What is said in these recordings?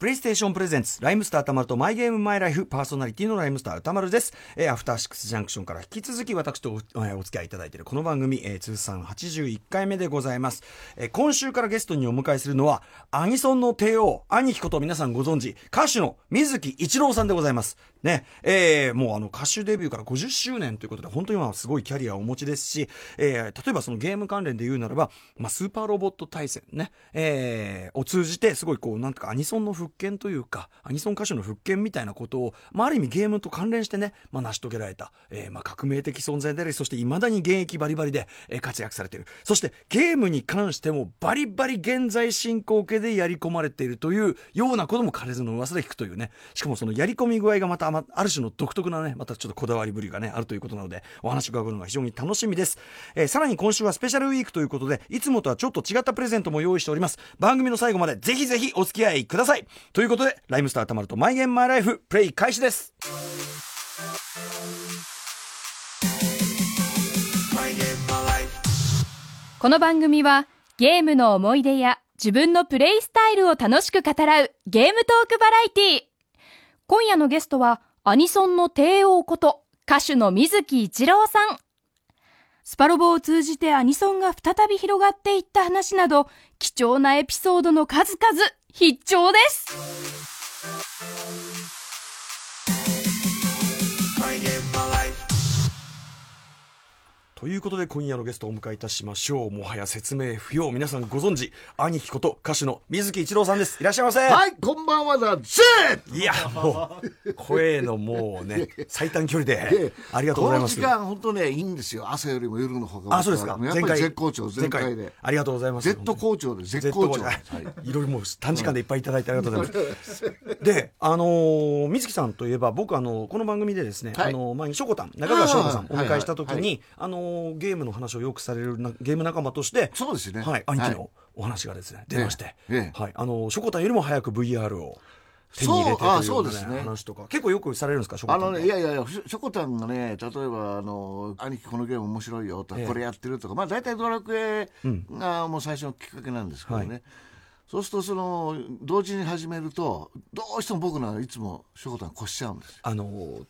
プレイステーションプレゼンツ、ライムスターたまるとマイゲームマイライフ、パーソナリティのライムスターたまるです。えー、アフターシックスジャンクションから引き続き私とお,、え、お付き合いいただいているこの番組、えー、通算81回目でございます。えー、今週からゲストにお迎えするのは、アニソンの帝王、兄貴こと皆さんご存知、歌手の水木一郎さんでございます。ね、えー、もうあの歌手デビューから50周年ということで、本当に今すごいキャリアをお持ちですし、えー、例えばそのゲーム関連で言うならば、まあ、スーパーロボット対戦ね、えー、を通じて、すごいこう、なんとかアニソンの復権というか、アニソン歌手の復権みたいなことを、まあ、ある意味ゲームと関連してね、まあ、成し遂げられた、えー、まあ、革命的存在であり、そして未だに現役バリバリで、えー、活躍されている。そして、ゲームに関してもバリバリ現在進行形でやり込まれているというようなことも枯れずの噂で聞くというね、しかもそのやり込み具合がまた、ある種の独特なね、またちょっとこだわりぶりがね、あるということなので、お話伺うのが非常に楽しみです。えー、さらに今週はスペシャルウィークということで、いつもとはちょっと違ったプレゼントも用意しております。番組の最後までぜひぜひお付き合いください。ということで、ライムスターたまるとマイゲームマイライフ、プレイ開始です。この番組は、ゲームの思い出や自分のプレイスタイルを楽しく語らうゲームトークバラエティー。今夜のゲストは、アニソンの帝王こと、歌手の水木一郎さん。スパロボを通じてアニソンが再び広がっていった話など、貴重なエピソードの数々、必聴です。ということで今夜のゲストをお迎えいたしましょう。もはや説明不要。皆さんご存知。兄貴こと歌手の水木一郎さんです。いらっしゃいませ。はいこんばんはだぜいやもう声のもうね最短距離で。ありがとうございます。この時間本当ねいいんですよ。朝よりも夜の方が。あそうですか。やっぱり絶好調全開で。ありがとうございます。Z 好調で絶好調、はい、いろいろもう短時間でいっぱいいただいてありがとうございます。であのー、水木さんといえば僕あのこの番組でですね、はい、あの前にしょこたん中川翔子さんお迎えした時に、あのーゲームの話をよくされるなゲーム仲間としてそうですね、はい、兄貴のお話がですね、出まして、はい、あのしょこたんよりも早く VR を。手に入れてというような、ね、話とか結構よくされるんですかあのねいやいやいやしょこたんがね例えばあの兄貴このゲーム面白いよとか、これやってるとかまあ大体ドラクエがもう最初のきっかけなんですけどね、はいそうするとその同時に始めるとどうしても僕のはいつもしょこたん越しちゃうんですあの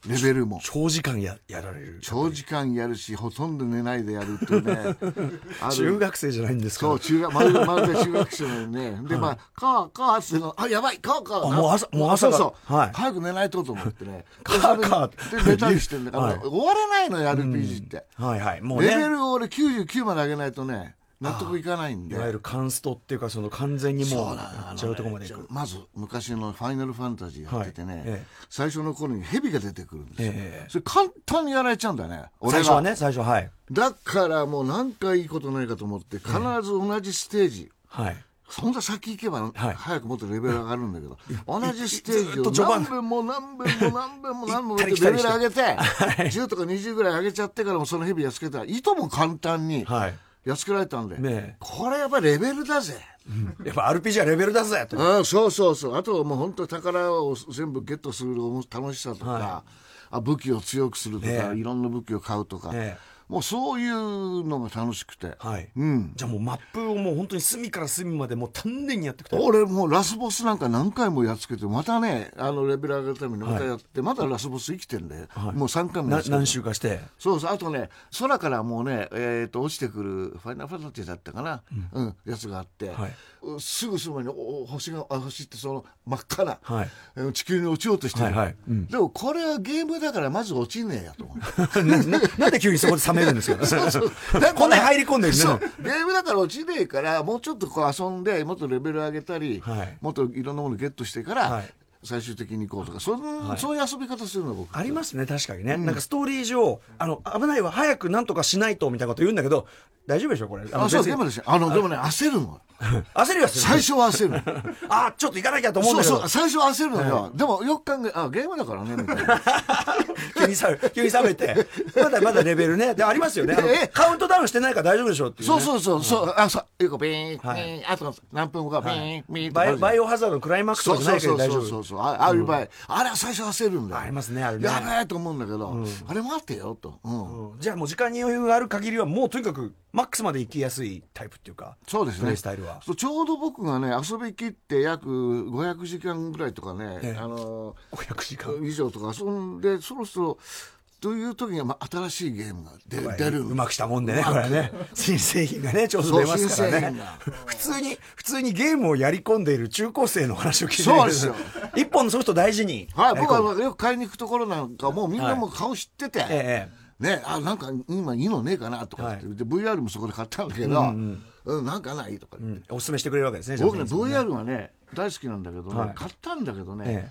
レベルも。長時間ややられる。長時間やるしほとんど寝ないでやるっていうね。中学生じゃないんですか？そう中学まるまるで中学生のねで、まあ「かあかあ」ってあやばいかあかあもう朝もう朝そう、はい、早く寝ないとと思ってね。かあかあで寝たりしてんだから、はい、終わらないの RPG って、はいはい。もう、ね、レベルを俺99まで上げないとね納得いかないんで。いわゆるカンストっていうかその完全にもう違うとこまでいく、まず昔の「ファイナルファンタジー」やっててね、はいええ、最初の頃に蛇が出てくるんですよ、え、それ簡単にやられちゃうんだよね最初はね最初はい。だからもう何かいいことないかと思って必ず同じステージ、はい。そんな先行けば、早くもっとレベル上がるんだけど、同じステージを何遍も何遍も何遍も何遍もレベル上げて、10とか20ぐらい上げちゃってからもその蛇やっつけたら、いとも簡単に、はいやっつけられたんで、ね、これやっぱりレベルだぜ。うん、やっぱ RPG はレベルだぜと。あそうそうそう。あとはもう本当宝を全部ゲットする楽しさとか、はい、あ武器を強くするとか、ね、いろんな武器を買うとか。ねもうそういうのが楽しくて、はい。うん、じゃあもうマップをもう本当に隅から隅までもう丹念にやっていく俺もうラスボスなんか何回もやっつけてまたねあのレベル上げるためにまたやって、はい、まだラスボス生きてんで、はい、もう3回もやっつけて。何周かして。そうそうあとね空からもうね、えー、と落ちてくるファイナルファンタジーだったかな、うん、うん、やつがあって、はいすぐそばに星が星ってその真っ赤な、はい、地球に落ちようとしてる、はいはい。うん、でもこれはゲームだからまず落ちねえやと。思 うななんで急にそこで冷めるんですか？そうそう。こんなに入り込んでるねゲームだから落ちねえからもうちょっとこう遊んでもっとレベル上げたり、はい、もっといろんなものゲットしてから、はい。最終的に行こうとかそ,、はい、そういう遊び方するの僕。ありますね確かにね、うん、なんかストーリー上あの危ないわ早くなんとかしないとみたいなこと言うんだけど大丈夫でしょこれ。あそうでもですあのでもね焦るの 焦りは最初は焦る。あちょっと行かなきゃと思うんだけど。そう最初は焦るのよ、でもよく考えあゲームだからねみたいな。急にさ急に冷めて。まだまだレベルね。でありますよね。カウントダウンしてないから大丈夫でしょっていう、ね、そうそうそうそう、あそう。よくビーン、はい、あと何分後かビーン、ビーンバイオハザードのクライマックスとかないけど大丈夫。そうああいう場合、あれは最初焦るんだよ。ありますねあれね。やべえと思うんだけど、あれ待ってよと、うん。じゃあもう時間に余裕がある限りはもうとにかくマックスまで行きやすいタイプっていうかそうですね。スタイルは。そうちょうど僕がね遊びきって約500時間ぐらいとかね、ええ。あの500時間。以上とか遊んでそろそろという時には、まあ、新しいゲームが出出るうまくしたもんでねこれね。新製品がねちょうど出ますからね。普通に普通にゲームをやり込んでいる中高生の話を聞いてるそうですよ。一本のソフト大事に。はい、僕はよく買いに行くところなんかもうみんなもう顔知ってて、ええね、あなんか今いいのねえかなとかって、で VR もそこで買ったんだけど、うんなんかないとか、うん。おすすめしてくれるわけですね僕ね VR はね大好きなんだけどね、はい。買ったんだけどね、え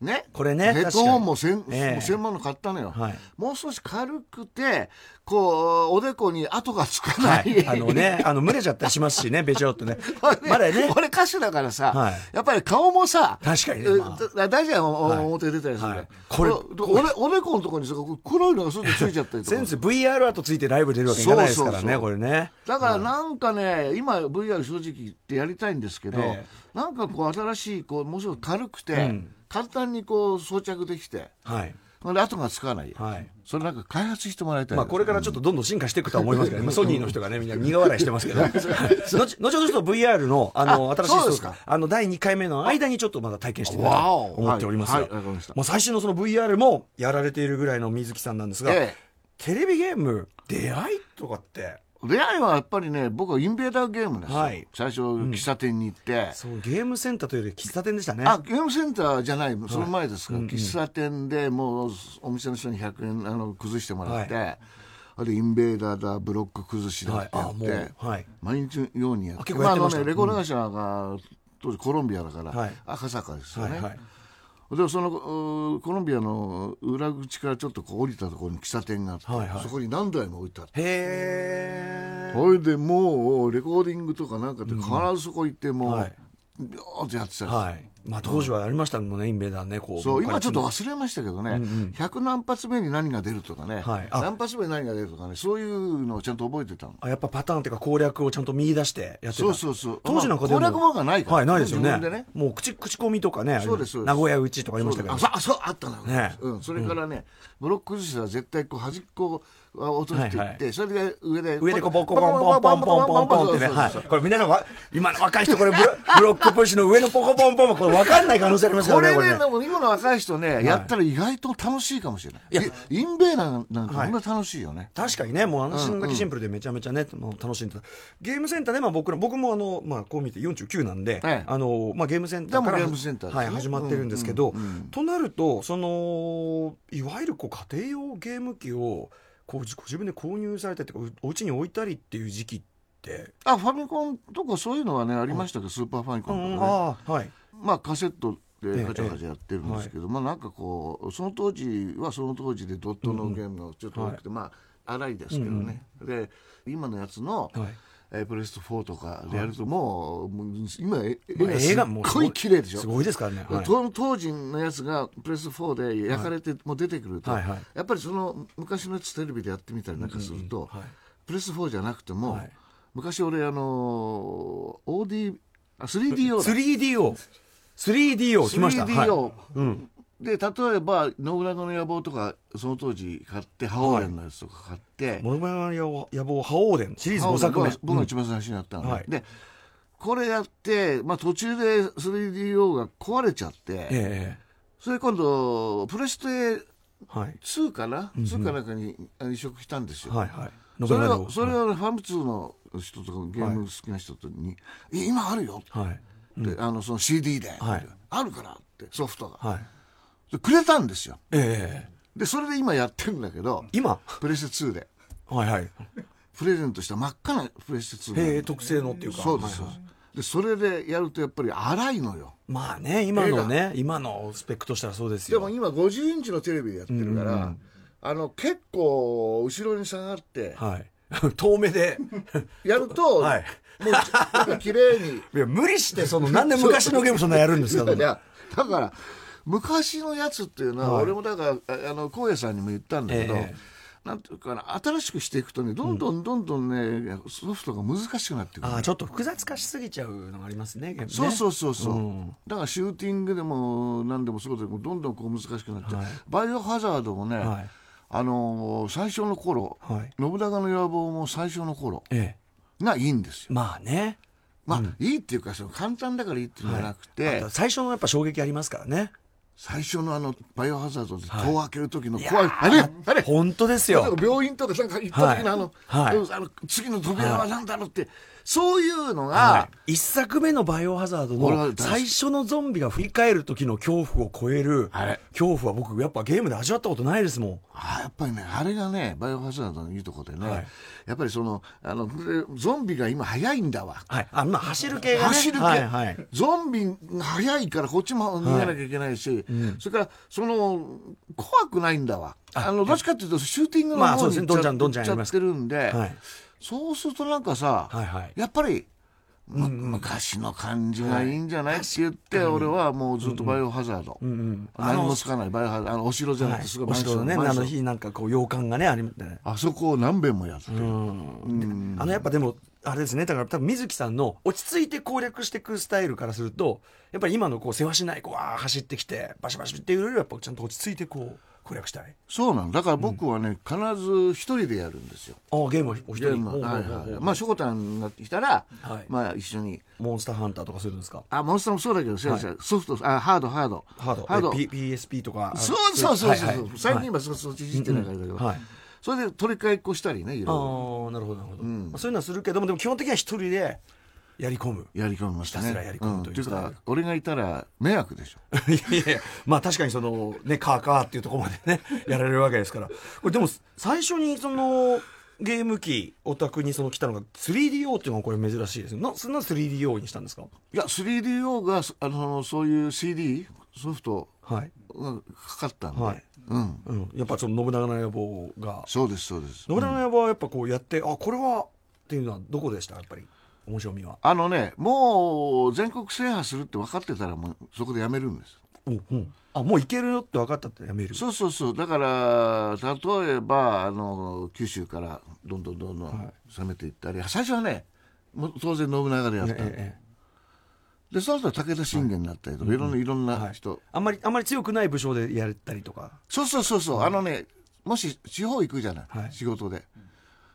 ね、これねヘッドホンも千確かに。ええ。もう1000万の買ったのよ、はい。もう少し軽くてこうおでこに跡がつかはない、い、あのね、あの、蒸れちゃったりしますしね、べちょっとね。俺ねまだね、俺歌手だからさ、はい。やっぱり顔もさ、確かにねえまあ。だ大事なはい。表出たりするはい。これおおでおでこのところにさ黒いのがすぐついちゃったりとか。先生 VR アートついてライブ出るわけいかないですからね、そうそうそう。これね。だからなんかね、今 VR 正直言ってやりたいんですけど、えなんかこう新しいこうもうすごく軽くて、うん簡単にこう装着できてはい。後がつかない、はい。それなんか開発してもらいたいまあ、これからちょっとどんどん進化していくとは思いますけど、ね、ソニーの人がね、みんな苦笑いしてますけど。後後ほどちょっと VR の、あの、あ新しいそうですか。あの、第2回目の間にちょっとまだ体験してみたいと思っておりますよ。はい。はい。もう最新のその VR もやられているぐらいの水木さんなんですが、えテレビゲーム、出会いとかって、え出会いはやっぱりね僕はインベーダーゲームですよ、はい。最初喫茶店に行って、そう、ゲームセンターというより喫茶店でしたね。あゲームセンターじゃないその前ですから、喫茶店でもうお店の人に100円あの崩してもらって、はあれインベーダーだブロック崩しだってやあ、って、もう、はい。毎日のようにやって。まあね、レコード会社が当時コロンビアだから、はい。赤坂ですよね、はいはい。でそのコロンビアの裏口からちょっとこう降りたところに喫茶店があって、はいはいそこに何台も置いてあって。それでもうレコーディングとかなんかって必ずそこ行ってもう、はいビョーってやってたんですよはい。まあ当時はありましたもんね、インベーダーね、こう。そう今ちょっとは忘れましたけどね、100何発目に何が出るとかね、はいあ何発目に何が出るとかねそういうのをちゃんと覚えてたの。あやっぱパターンっていうか攻略をちゃんと見出してやってた。そうそうそう。当時なんかでもまあ攻略本がないから。はいないですよね。ね。もう口口コミとかねそうです名古屋うちとかありましたけど。あそうあそうあったな、ね。うん、それからね、ブロック崩しは絶対こう端っこを落としていって、はいそれで上で上でこうボコボコボンポンポンポンポンってねはいこれ皆さんわ今の若い人これブロックプッシュの上のポコポンポンもこれ分かんない可能性ありますよこれね、ねこれねでも今の若い人ね、やったら意外と楽しいかもしれない。いやいインベーダーなんかはいこんな楽しいよね。確かにね、もう話だけシンプルでめちゃめちゃね、もう楽しんでた。ゲームセンターで、まあ僕ら、僕もあの、まあこう見て49なんで、ええあの、まあゲームセンターから、でもゲームセンターですねはい、始まってるんですけど、となると、その、いわゆるこう家庭用ゲーム機を、こうご自分で購入されたっていうか、お家に置いたりっていう時期って、あ、ファミコンとかそういうのはね、ありましたけ？ど、スーパーファミコンとかね。はい。まあカセットええでガチャガチャやってるんですけど、まあなんかこう、その当時はその当時でドットのゲームがちょっと多くて、まあ荒いですけどね。で、今のやつの、はい。えープレステ4とかでやるともう、今絵がすっごい綺麗でしょ？すごいですからね。はい。当当時のやつがプレス4で焼かれてもう出てくると、はいはい。やっぱりその昔のやつテレビでやってみたりなんかすると、はい。プレス4じゃなくても、はい。昔俺あの OD あ 3DO だ。3DO。3DO 来ました。3DO、はい。うん。で例えば「信長の野望」とかその当時買って覇王連のやつとか買って、モノマネの野望、覇王伝、シリーズ5作目。僕が一番最初にやったのね、はい。でこれやって、まあ、途中で 3DO が壊れちゃって、ええそれ今度プレステはい。2かな、2かなんかにあ移植したんですよ、はいはい。それ信長のをそれをファミ通の人とかゲーム好きな人とに「い。や今あるよ」はい。って、あのその CD で、はい。あるから」ってソフトが、はい。でくれたんですよ。ええでそれで今やってるんだけど今？プレステ2で。はいはい。プレゼントした真っ赤なプレステ2へえ、特製のっていうか。そうです、でそれでやるとやっぱり荒いのよ。まあね、今のね、今のスペックとしたらそうですよ。でも今50インチのテレビでやってるから、あの結構後ろに下がってはい。遠目で。やると、はい。もうなんか綺麗に。いや、無理して、その、なんで昔のゲームそんなやるんですかいやだから昔のやつっていうのは、はい。俺もだからああの荒野さんにも言ったんだけど、ええ。なんていうかな新しくしていくとねどんどんどんどんね、ソフトが難しくなってくるあちょっと複雑化しすぎちゃうのがありますねね。そうそうそうそう、うん、だからシューティングでも何でもそうでもどんどんこう難しくなっちゃう、はい、バイオハザードもね、はい、あのー、最初の頃、はい、信長の野望も最初の頃がいいんですよ、まあね。まあ、うん、いいっていうかその簡単だからいいっていうんじゃなくて、最初のやっぱ衝撃ありますからね最初のあのバイオハザードで戸を開ける時の怖い、はい、あれ？あれ？本当ですよ。病院とかなんか行った時のあのはい、あの次の扉は何だろうって、そういうのが、はい、一作目のバイオハザードの最初のゾンビが振り返る時の恐怖を超える恐怖は僕やっぱゲームで味わったことないですもん。あやっぱりねあれがねバイオハザードのいいとこでね、はい、やっぱりそのあのゾンビが今速いんだわ、はい、あまあ走る系が、ね、走る系、はいはい、ゾンビが速いからこっちも逃げなきゃいけないし、うん、それからその怖くないんだわ。あのどっちかっていうとシューティングの方に行っちゃってるんで、はい、そうするとなんかさ、はいはい、やっぱりむ昔の感じがいいんじゃない、って言って、俺はもうずっとバイオハザード、何もつかない。バイオハザード。あのお城じゃなくてすごい、お城ねあの日なんかこう洋館がねありまね。あそこを何遍もやって、うん、あのやっぱでもあれですね。だから多分水木さんの落ち着いて攻略していくスタイルからするとやっぱり今のこう世話しないこうわ走ってきてバシバシっていうよりはやっぱちゃんと落ち着いてこう攻略したい。そうなん。だから僕はね、必ず一人でやるんですよ。あゲームを一人。は。いはいまあしょこたんが来たら、はい、まあ一緒に。モンスターハンターとかするんですか？あモンスターもそうだけど、はい、ソフトあハードハード。ハード。ハード。PSP とか。そうそうそうそう、はいはい、最近今そそっちいじってないからだけど、うんうん、はいそれで取り替えっこしたりねいろいろ。ああなるほどなるほど、うん、まあ、そういうのはするけどもでも基本的には一人でやり込む。やり込みましたね。ひたすらやり込むという,、うん、いうか俺がいたら迷惑でしょ。いやいやまあ確かにそのねカーカーっていうところまでね やられるわけですから。これでも最初にそのゲーム機お宅にその来たのが 3DO っていうのがこれ珍しいですなそんな 3DO にしたんですか？いや 3DO があのそういう CD ソフトがかかったんで、はいうん、うん、やっぱその信長の野望が。そうですそうです。信長の野望はやっぱこうやって、うん、あこれはっていうのはどこでした？やっぱり面白みは。あのねもう全国制覇するって分かってたらもうそこでやめるんです。うん、うん、あもういけるよって分かったってやめる。そうそうそう。だから例えばあの九州からどんどんどんどん攻めていったり、はい、最初はねもう当然信長でやった、ええでその後武田信玄になったりとか、はい、いろんないろんな人、はい、あんまりあんまり強くない武将でやったりとか。そうそうそうそう、あのねもし地方行くじゃない、仕事で、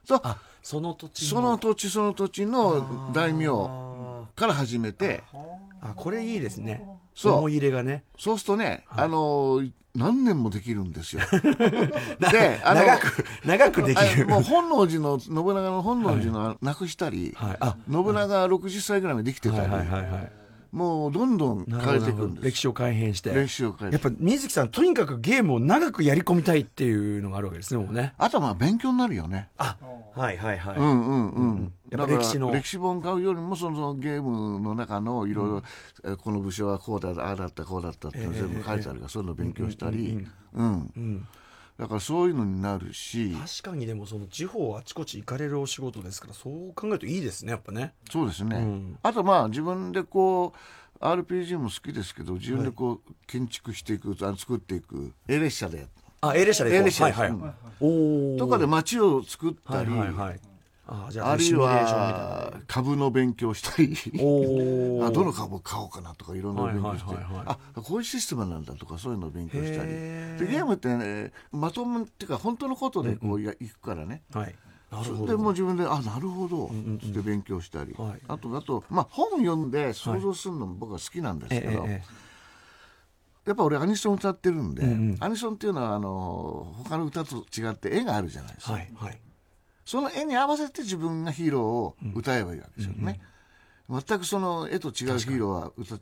そう。その土地その土地その土地の大名から始めて。あこれいいですね。そう。思い入れがね。そうするとね、はい、あの何年もできるんですよ。であの長く長くできる。もう本能寺の信長の本能寺のなくしたり、はい。はい、信長60歳ぐらいまでできてたり、はいはいはいはいもうどんどん変えていくんです。歴史を改変して。歴史を変えやっぱ水木さんとにかくゲームを長くやり込みたいっていうのがあるわけですねもうね。あとはまあ勉強になるよね。あはいはいはい。うんうんうん、やっぱ歴史の。歴史本買うよりもそのゲームの中のいろいろこの武将はこうだああだったこうだったって全部書いてあるから、そういうのを勉強したり。うん、うんだからそういうのになるし。確かにでもその地方あちこち行かれるお仕事ですからそう考えるといいですねやっぱね。そうですね、うん、あとまあ自分でこう RPG も好きですけど自分でこう建築していく、あの作っていく。A 列車であ A 列車で A 列車で、はいはい、とかで街を作ったり、はいはいはいああるいは株の勉強したり。あどの株を買おうかなとかいろんな勉強して、はいはいはいはい、あこういうシステムなんだとかそういうのを勉強したり。でゲームって、ね、まとめっていうか本当のことでこうや、うん、いくからね、はい、それでもう自分であなるほど。って勉強したり、うんうんうん、あとあと、まあ、本読んで想像するのも僕は好きなんですけど、はい。ええやっぱ俺アニソン歌ってるんで、うんうん、アニソンっていうのはあの他の歌と違って絵があるじゃないですか、はいはい、その絵に合わせて自分がヒーローを歌えばいいわけですよね、うんうん、全くその絵と違うヒーローは歌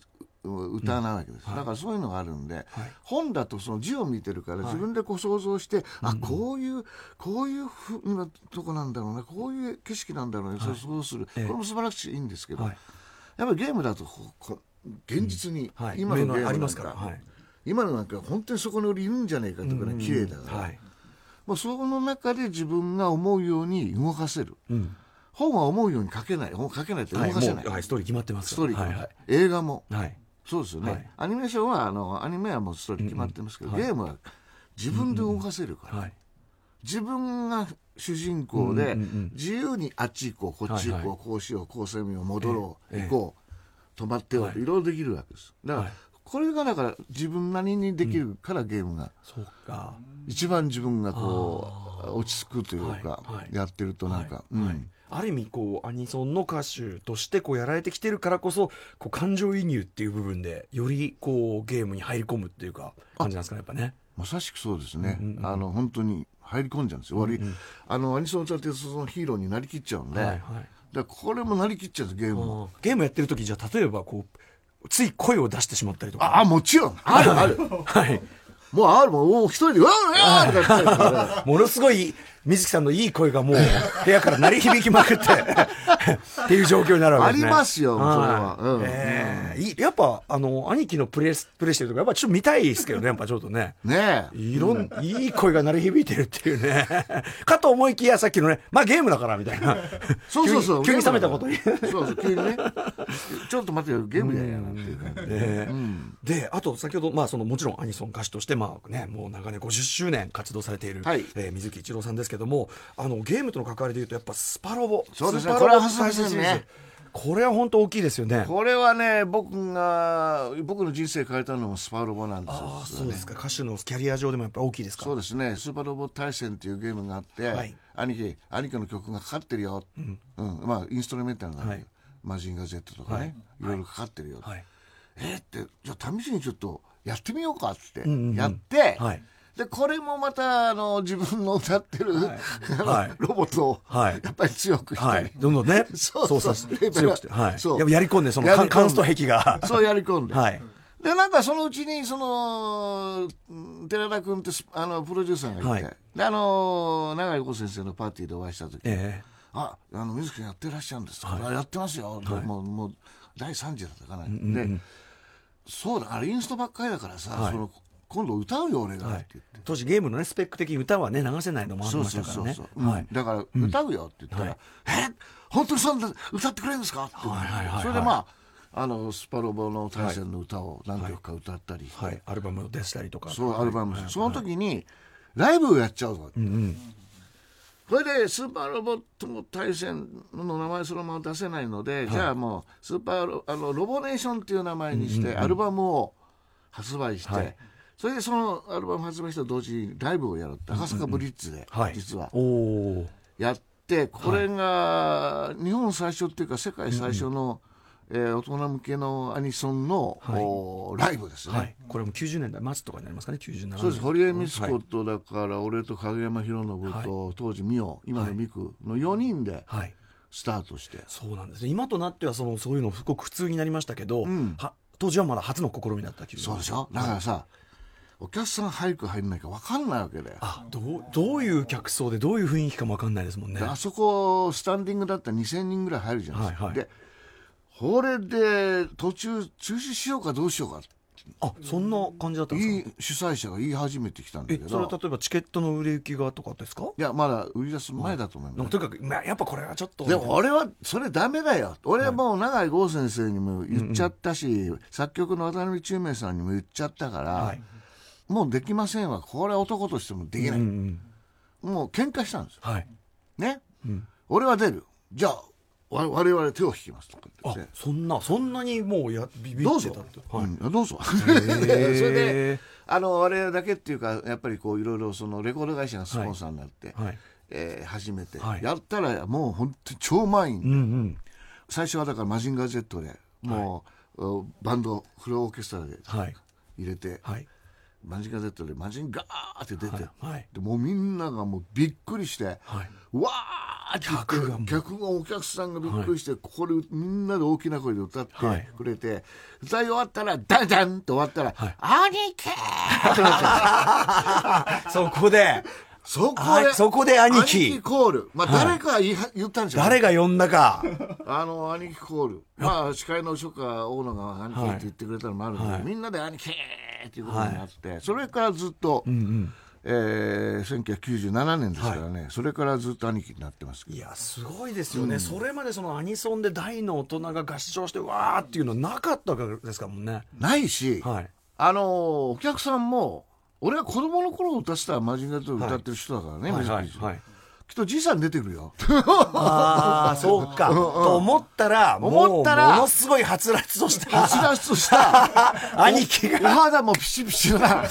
歌わないわけです、うん。はい、だからそういうのがあるんで、はい、本だとその字を見てるから自分でこう想像して、はい、あこういうこういうふうなとこなんだろうねこういう景色なんだろうね、はい、そうする、これも素晴らしいんですけど、やっぱりゲームだと現実に、今のゲームなんか、今のなんか本当にそこにいるんじゃねえかとかね綺麗だから、もうその中で自分が思うように動かせる。うん。本は思うように書けない。本書けないって動かせない、はい、ストーリー決まってます。ストーリー、はいはい、映画も、はい、そうですよね、はい、アニメーションはあのアニメはもうストーリー決まってますけど、うんうん、ゲームは自分で動かせるから、うんうんはい、自分が主人公で、自由にあっち行こうこっち行こう、こうしようこうせみよう戻ろう、行こう止まってよう、い、ろいろできるわけです。だから、これがだから自分なりにできるからゲームが、そうか。一番自分がこう落ち着くというか、やってるとなんか、うん。ある意味こうアニソンの歌手としてこうやられてきてるからこそこう感情移入っていう部分でよりこうゲームに入り込むっていうか感じなんですかねやっぱね。まさしくそうですね、うんうん、あの本当に入り込んじゃうんですよ、うんうん、あのアニソンを歌ってそのヒーローになりきっちゃうんで、はいはい、だこれもなりきっちゃうんですゲームゲームやってる時じゃ例えばこうつい声を出してしまったりとか。あもちろん。あるある。はい。もうあるもん。もう一人で「うわー!」とか言って ものすごい水木さんのいい声がもう部屋から鳴り響きまくって っていう状況になるわけですね。ありますよ、それは。うんえー、やっぱ、あの、兄貴のプレイ、プレイしてるとか、やっぱちょっと見たいですけどね、やっぱちょっとね。ねいろん、いい声が鳴り響いてるっていうね。かと思いきや、さっきのね、まあゲームだからみたいな。そうそうそう。急に冷めたことに。そうそう、急にね。ちょっと待ってよ、ゲームややなっていう感じで。で、あと、先ほど、まあその、もちろんアニソン歌手として、まあね、もう長年50周年活動されている、はい、えー、水木一郎さんですけども、あの、ゲームとの関わりでいうとやっぱスパロボ。そうですね。これは大切ね。これは本当大きいですよね。これはね僕が僕の人生変えたのもスパロボなんですよ。あそうですか。歌手のキャリア上でもやっぱ大きいですか。そうですね。スーパーロボ対戦っていうゲームがあって、はい、兄貴兄貴の曲がかかってるよ、うん、うん、まあインストルメンタルが、はい、マジンガー Z とかね、はい、いろいろかかってるよ、はい、えー、ってじゃあ試しにちょっとやってみようかってやって、うんうん、はいでこれもまたあの 自分の歌ってる、はい、ロボットを、はい、やっぱり強くして、はい、どんどんねそうそう。そう強くして、はい、そう。やり込んでそのカンスト壁が。そうやり込んで、はい、でなんかそのうちにその寺田君ってあのプロデューサーがいて、はい、であの永井子先生のパーティーでお会いした時に、えー、ああの水木君やってらっしゃるんですか、はい、やってますよ、はい、もうもう第3次だったかな、うんうん、でそうだあれインストばっかりだからさ、はい、その今度歌うよ俺が、はい、って言って。当時ゲームのねスペック的に歌はね流せないのもありましたからね。だから歌うよって言ったら「うん、え？本当にそんな歌ってくれるんですか?」って、はいはいはい、それでまああのスパロボの大戦の歌を何曲か歌ったり、はい、アルバム出したりとか。そうアルバム、その時にライブをやっちゃうぞ、うんうん。それでスーパーロボットの対戦の名前そのまま出せないので、はい、じゃあもうスーパーロあのロボネーションっていう名前にしてアルバムを発売して、はい、それでそのアルバム発売した同時にライブをやるって赤坂ブリッジで、実は。やってこれが日本最初っていうか世界最初の、えー、大人向けのアニソンの、はい、ライブですね、はい、これも90年代末とかになりますかね？97年。そうです。堀江美津子とだから、俺と影山博信と、はい、当時美桜今の美久の4人で、スタートして。そうなんですね。今となってはそのそういうのすごく普通になりましたけど、うん、当時はまだ初の試みだった気がそうでしょ？だからさ、お客さん入るか入らないか分かんないわけであどうどういう客層でどういう雰囲気かも分かんないですもんね。あそこスタンディングだったら2000人ぐらい入るじゃないですか、はいはい、でこれで途中中止しようかどうしようか。あそんな感じだったんですか？主催者が言い始めてきたんだけど。それは例えばチケットの売れ行きがとかですか？いやまだ売り出す前だと思います、とにかく、まあ、やっぱこれはちょっと。でも俺はそれダメだよ。俺はもう永井豪先生にも言っちゃったし、うんうん、作曲の渡辺中明さんにも言っちゃったから、はいもうできませんわ。これは男としてもできない、うんうん、もう喧嘩したんですよ、はい、ね、うん、俺は出る。じゃあ我々手を引きますとかあそんなそんなにもうやビビってたって。どうぞ、はい。うん、どうぞ。それであの我々だけっていうかやっぱりこういろいろそのレコード会社がスポンサーになって、はい、えー、初めて、はい、やったらもう本当に超満員、うんうん、最初はだからマジンガー Z でもう、はい、バンドフルオーケストラで入れて、はい、マジンガー Z でマジンガーって出て、はいはい、でもうみんながもうびっくりして、はい、わーって客が客がお客さんがびっくりして、ここでみんなで大きな声で歌ってくれて、歌い終わったらダンダンと終わったら「兄貴!」ってなっちゃそこで。そこで、そこで兄貴。兄貴コール。まあ、誰か言,、言ったんですよ、誰が呼んだか。あの、兄貴コール。まあ、司会の初夏大野が兄貴って言ってくれたのもあるんで、はい、みんなで兄貴っていうことになって、はい、それからずっと、うんうん。えー、1997年ですからね、はい、それからずっと兄貴になってますいやすごいですよね、うん、それまでそのアニソンで大の大人が合唱してわーっていうのなかったわけですかもんね。ないし、はい、あのお客さんも俺は子供の頃歌ってたマジンガー Z 歌ってる人だからね、はい。はいはいきっとじいさん出てくるよ。ああ、そうか。と思ったら、思ったら、ものすごいはつらつとした。はつらつとした。兄貴が。お肌もピシピシな。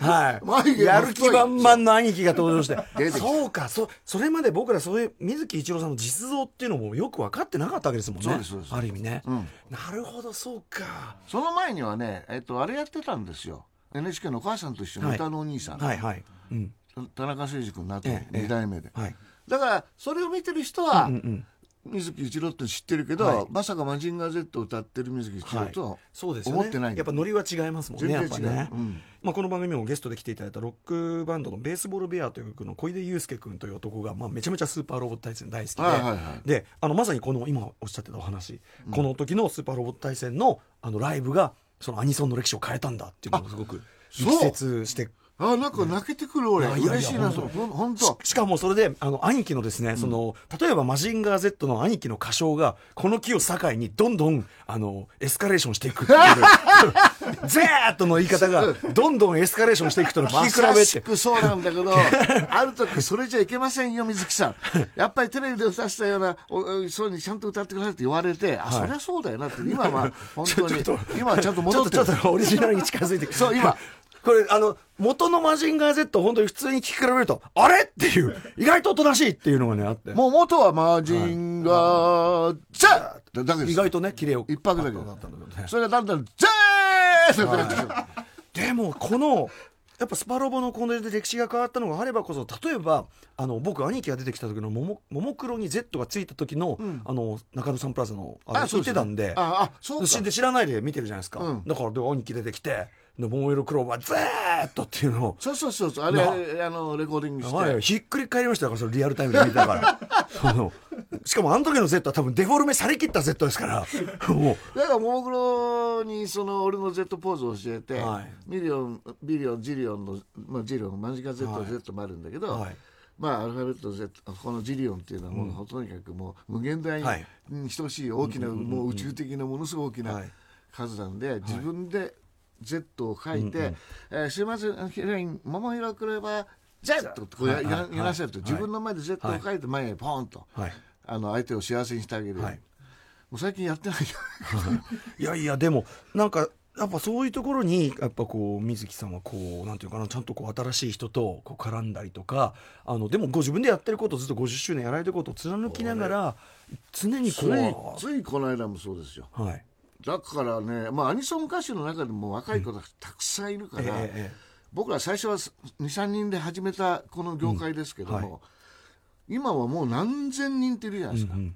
はい。やる気満々の兄貴が登場して。そうか、そ、それまで僕らそういう水木一郎さんの実像っていうのもよく分かってなかったわけですもんね。そうです、そうです。ある意味ね。なるほど、そうか。その前にはね、えっと、あれやってたんですよ。NHK のお母さんと一緒に歌のお兄さん。はい、はい、うん。田中誠司君になって2代目で、はい、だからそれを見てる人は、うんうん水木一郎って知ってるけど、はい、まさかマジンガー Z を歌ってる水木一郎とは思ってない、ね、やっぱノリは違いますもんね全然違う、ね。うん、まあ、この番組もゲストで来ていただいたロックバンドのベースボールベアという曲の小出祐介君という男が、まあ、めちゃめちゃスーパーロボット対戦大好きで、はいはいはい、であのまさにこの今おっしゃってたお話、うん、この時のスーパーロボット対戦のあのライブがそのアニソンの歴史を変えたんだっていうのをすごく力説してあなんか泣けてくる俺、嬉しいな。本当。しかもそれであの兄貴のですね、その例えばマジンガー Z の兄貴の歌唱がこの木を境にどんどんあのエスカレーションしていくっていう ゼーッとの言い方がどんどんエスカレーションしていくとの聞き比べて。まそうなんだけど ある時それじゃいけませんよ水木さん。やっぱりテレビで歌ってたようなおそうにちゃんと歌ってくださいって言われて、あそりゃそうだよなって今は本当に。今はちゃんと戻ってちょっとオリジナルに近づいてそう今これ、あの、元のマジンガー Z 本当に普通に聞き比べると、あれ？っていう、意外とおとなしいっていうのがね、あって。もう元はマジンガー Z、はい、だけ意外とね、綺麗を。一泊だけど。それがだんだん、でも、この、やっぱスパロボのこので歴史が変わったのがあればこそ例えばあの僕アニキが出てきた時のももももクロに Z がついた時のうん、あの中野サンプラザのあれ聞いてたんでああそうで知らないで見てるじゃないですか、うん、だからでアニキ出てきてのももいろクローバーゼーットっていうのを。そうそうそうそう。あれあ。のレコーディングして、はい、ひっくり返りましたからそれリアルタイムで見たから。そのしかもあの時の Z は多分デフォルメされきった Z ですから。もう。だからももクロにその俺の Z ポーズを教えて、はい、ミリオンビリオンジリオンの、まあ、ジリオンマジカ Z、はい、Z もあるんだけど、はい。まあ、アルファベット Z このジリオンっていうのはもう、うん、とにかくもう無限大に等しい大きな、もう宇宙的なものすごく大きな数なんで、自分で Z を書いて、うんうん、えー、週末ヒロイン桃色くれば Z ってこうや,、やらせると、自分の前で Z を書いて前へポンと、はい、あの相手を幸せにしてあげる、はい、もう最近やってない いやいやでもなんかやっぱそういうところにやっぱこう水木さんはこうなんていうかなちゃんとこう新しい人とこう絡んだりとかあのでもご自分でやってることずっと50周年やられてることを貫きながら常にこうついこの間もそうですよ、はい、だからね、まあ、アニソン歌手の中でも若い子がたくさんいるから、うんええ、僕ら最初は23人で始めたこの業界ですけども、うんはい、今はもう何千人っているじゃないですか。うん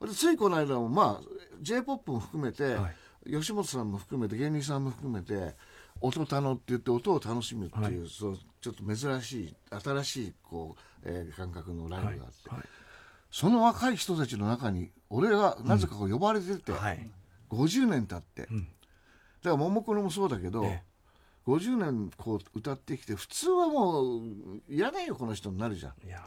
うん、ついこの間も、まあ、j p o p も含めて、はい、吉本さんも含めて芸人さんも含めて音たのって言って音を楽しむっていう、はい、そうちょっと珍しい新しいこう、えー、感覚のライブがあって、その若い人たちの中に俺がなぜかこう呼ばれてて。うん50年経って、うん、だからももクロもそうだけど、ええ、50年こう歌ってきて普通はもういらないよこの人になるじゃん。いや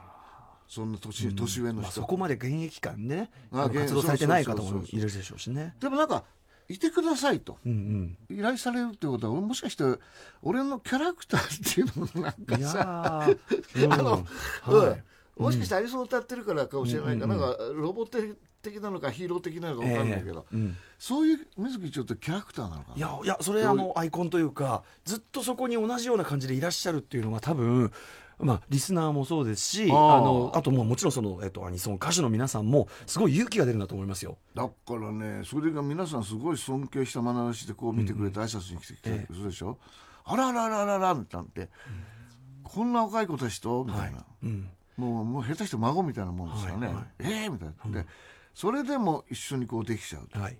そんな年,、年上の人、まあ、そこまで現役感ね活動されてない方もいるでしょうしね。でもなんかいてくださいと、うんうん、依頼されるってことはもしかして俺のキャラクターっていうのもなんかさ、うん、あの、はい、もしかしてアリソン歌ってるからかもしれないか、うんうん、なんかロボット的なのかヒーロー的なのか分かんないけど、えーうん、そういう水木ちょっとキャラクターなのかな？いやいやそれあのアイコンというかずっとそこに同じような感じでいらっしゃるっていうのが多分まあ、リスナーもそうですしあのあとももちろんその、えっと、アニソン歌手の皆さんもすごい勇気が出るんだと思いますよ。だからねそれが皆さんすごい尊敬した眼差しでこう見てくれて挨拶に来てきてるでしょ、えー、あらららららなんて、うん、こんな若い子たちと？みたいな、はい。うん、もうもう下手して孫みたいなもんですよね、はいはい、ええー、みたいな、でそれでも一緒にこうできちゃう、はい、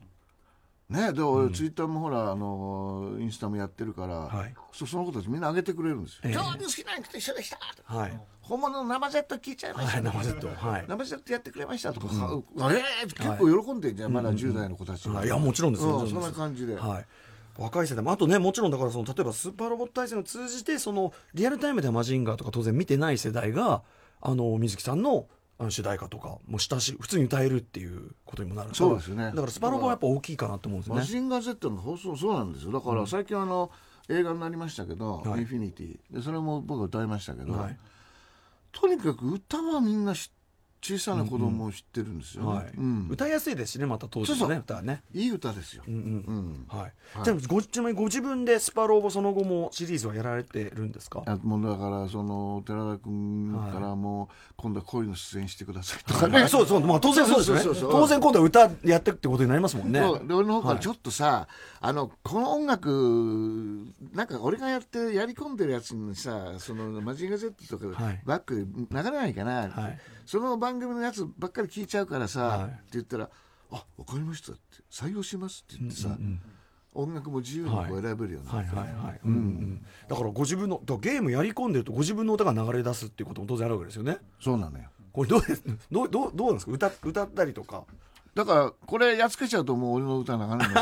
ねで俺、ツイッターもほらあのインスタもやってるから、はい、そその子たちみんな上げてくれるんですよ「今日に好きな人と一緒でした」はい、本物の生 Z 聞いちゃいました、ね、はい、生 Z、はい、生 Z やってくれましたとか、うん、ええー、結構喜んでんじゃん、まだ10代の子たちが、い。やもちろんです、うん、そんな感じで、はい。若い世代も。あとねもちろんだからその例えばスーパーロボット対戦を通じてそのリアルタイムでマジンガーとか当然見てない世代があの水木さんのあの主題歌とかも親し普通に歌えるっていうことにもなる。そうですね。だからスパロボはやっぱ大きいかなと思うんですね。マシンガー Z の放送そうなんですよ。だから最近あの、映画になりましたけど「インフィニティ」でそれも僕は歌いましたけど、とにかく歌はみんな知って小さな子供も知ってるんですよ、ね。はい。うん、歌いやすいですしねまた当時のね歌はね。いい歌ですよ、うんうん。うん。はい。じゃあごちなみにご自分でスパローボその後もシリーズはやられてるんですか？もうだからその寺田君からも、はい、今度はこういうの出演してくださいとかね、はい、そうそう。まあ当然そうですね。当然今度は歌やってってことになりますもんね。で俺の方からちょっとさ、はい、あのこの音楽なんか俺がやってやり込んでるやつにさそのマジンガー Z とかバックで流れないかな、はいその番組のやつばっかり聞いちゃうからさ、はい、って言ったら「あ分かりました」って「採用します」って言ってさ、うんうん音楽も自由にこう選べるよなって、はいはいはいうんうん、だからご自分のゲームやり込んでるとご自分の歌が流れ出すっていうことも当然あるわけですよね。そうなのよ。これどうですどうどうどうなんですか？歌歌ったりとかだからこれやっつけちゃうともう俺の歌流れない。も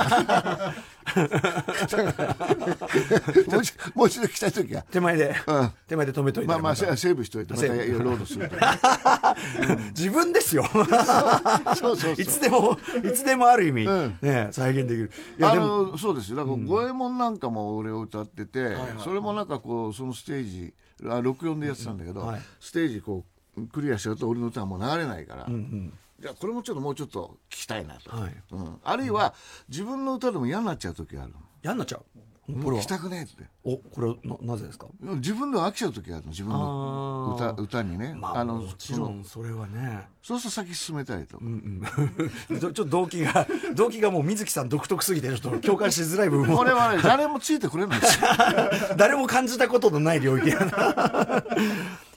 うもう一度来たい時は。手前で、うん、手前で止めといて。まあまあセーブしといてまたロードする 自分ですよ。そうそういつでもいつでもある意味、うん、ね再現できる。いやあのそうですよ。だから五右衛門なんかも俺を歌ってて、それもなんかこうそのステージあ64でやってたんだけど、はい、ステージこうクリアしちゃうと俺の歌はもう流れないから、うんうんいやこれもちょっともうちょっと聞きたいなと、はい。うん、あるいは、自分の歌でも嫌になっちゃう時ある嫌になっちゃう？これ聞きたくねえって。おこれはななぜですか？自分では飽きちゃう時あるの自分の歌歌にね、まあ、あのもちろんそれはね。そうすると先進めたいと、うんうん、ちょっと動機が 動機がもう水木さん独特すぎてちょっと共感しづらい部分も。これはね誰もついてくれない 誰も感じたことのない領域やな。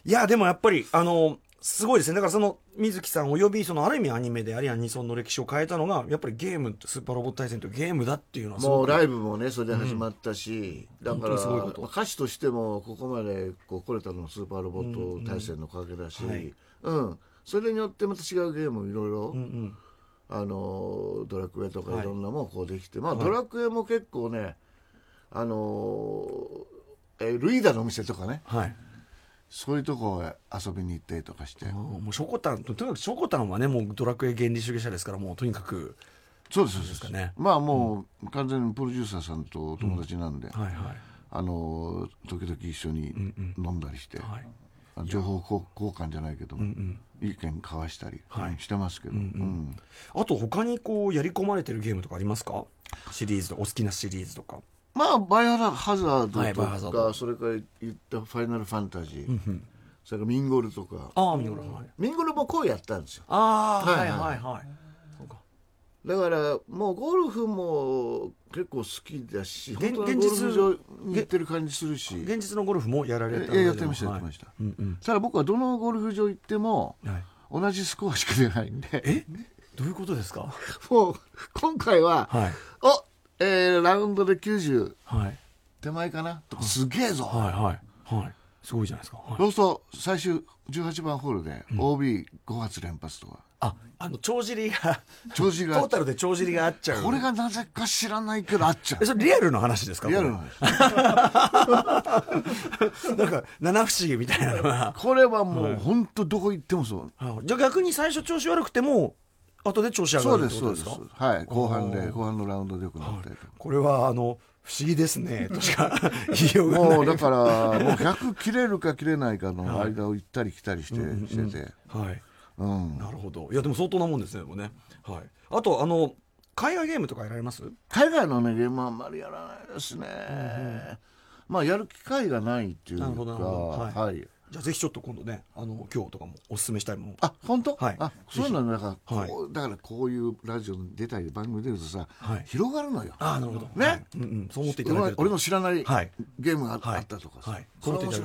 いやでもやっぱりあのすごいですね。だからその水木さんおよびそのある意味アニメでありアニソンの歴史を変えたのがやっぱりゲームスーパーロボット対戦とゲームだっていうのはもうライブもねそれで始まったし、うん、だから歌手としてもここまでこう来れたのもスーパーロボット対戦のおかげだし、うん、はい。うん、それによってまた違うゲームいろいろ、あのドラクエとかいろんなもんこうできて、はい、まあドラクエも結構ねあのえルイーダのお店とかね、はいそういうとこ遊びに行ったりとかして。もうショコタンとにかくショコタンはねもうドラクエ原理主義者ですからもうとにかくそうですそうです。かね。まあもう、完全にプロデューサーさんとお友達なんで、はいはい。あの時々一緒に飲んだりして、情報交換じゃないけども、意見交わしたりしてますけど、あと他にこうやり込まれてるゲームとかありますか？シリーズお好きなシリーズとかまあバイオハザードとか、はい、それから言ったファイナルファンタジー、うん、それからミンゴルとか。ああミンゴル、はい、ミンゴルもこうやったんですよ。ああはいはい。はい、はい、だからもうゴルフも結構好きだし現実。ゴルフ場に行ってる感じするし。現実のゴルフもやられたやってましたやってました、はい。うんうん、ただ僕はどのゴルフ場行っても、同じスコアしか出ないんで。え？どういうことですか？もう今回は、はい、おえー、ラウンドで90、はい、手前かな？とかすげえぞ、はいはいはい。すごいじゃないですか、はい、そうすると最終18番ホールで OB5 発連発とか、ああの帳尻が帳尻が。トータルで帳尻があっちゃう。これがなぜか知らないけどあっちゃう。それリアルの話ですか？リアルの話。なんか七不思議みたいなのが。これはもう本当どこ行ってもそう、じゃあ逆に最初調子悪くても後で調子上がるってことですか？はい。後半で後半のラウンドでよくなって、これはあの不思議ですねとしか 言いようがない。もうだからもう100切れるか切れないかの間を行ったり来たりして,、してて。はい、うん、なるほど。いやでも相当なもんですねもね、はい、あとあの海外ゲームとかやられます？海外のねゲームはあんまりやらないですね、うんうん、まあやる機会がないっていうかはい、はいじゃあぜひちょっと今度ねあの今日とかもおすすめしたいもんあ本当？はい。あそうなのだ。からはい、だからこういうラジオに出たり番組出るとさ、はい、広がるのよ。あなるほど。ね、うんうん、そう思っていただける俺の知らないゲームがあったとかさ、はい、そう思ってい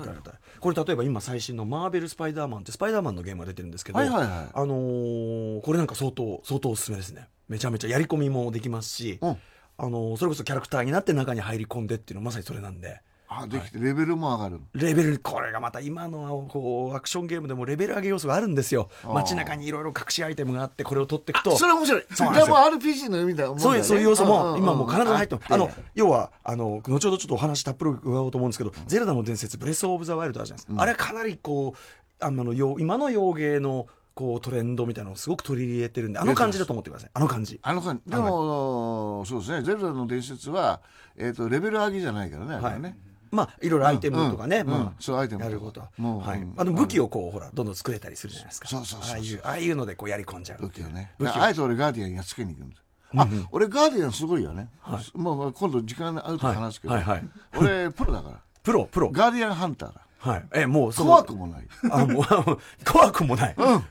これ例えば今最新のマーベル・スパイダーマンってスパイダーマンのゲームが出てるんですけど、はいはいはい、あのー、これなんか相当相当おすすめですね。めちゃめちゃやり込みもできますし、うん、あのー、それこそキャラクターになって中に入り込んでっていうのまさにそれなんであできてレベルも上がる、レベルこれがまた今のこうアクションゲームでもレベル上げ要素があるんですよ。街中にいろいろ隠しアイテムがあってこれを取っていくと。それ面白い。そうでも RPG の意味だもん、ね、そういうそういう要素も今もう必ず入ってあの要はあの後ほどちょっとお話たっぷり伺おうと思うんですけど「ゼルダの伝説ブレス・オブ・ザ・ワイルド」あるじゃないですか、うん、あれかなりこうあの今の洋芸のこうトレンドみたいなのをすごく取り入れてるんであの感じだと思ってください。あの感じ。あの感じ。でも、そうですね「ゼルダの伝説は」えーと、レベル上げじゃないからね,、はい、ねまあいろいろアイテムとかね、まあ、そうアイテムやること。もう、はい、あの武器をこうほらどんどん作れたりするじゃないですか。そうそうそうああいうああいうのでこうやり込んじゃう。武器をね。あえて俺ガーディアンやっつけに行くんです。あ、俺ガーディアンすごいよね、はい、もう今度時間あると話すけど、はい。はい。はい、俺プロだから。プロプロ。ガーディアンハンターだ。はい。えもう怖くもない。あもう 怖くもない、うん、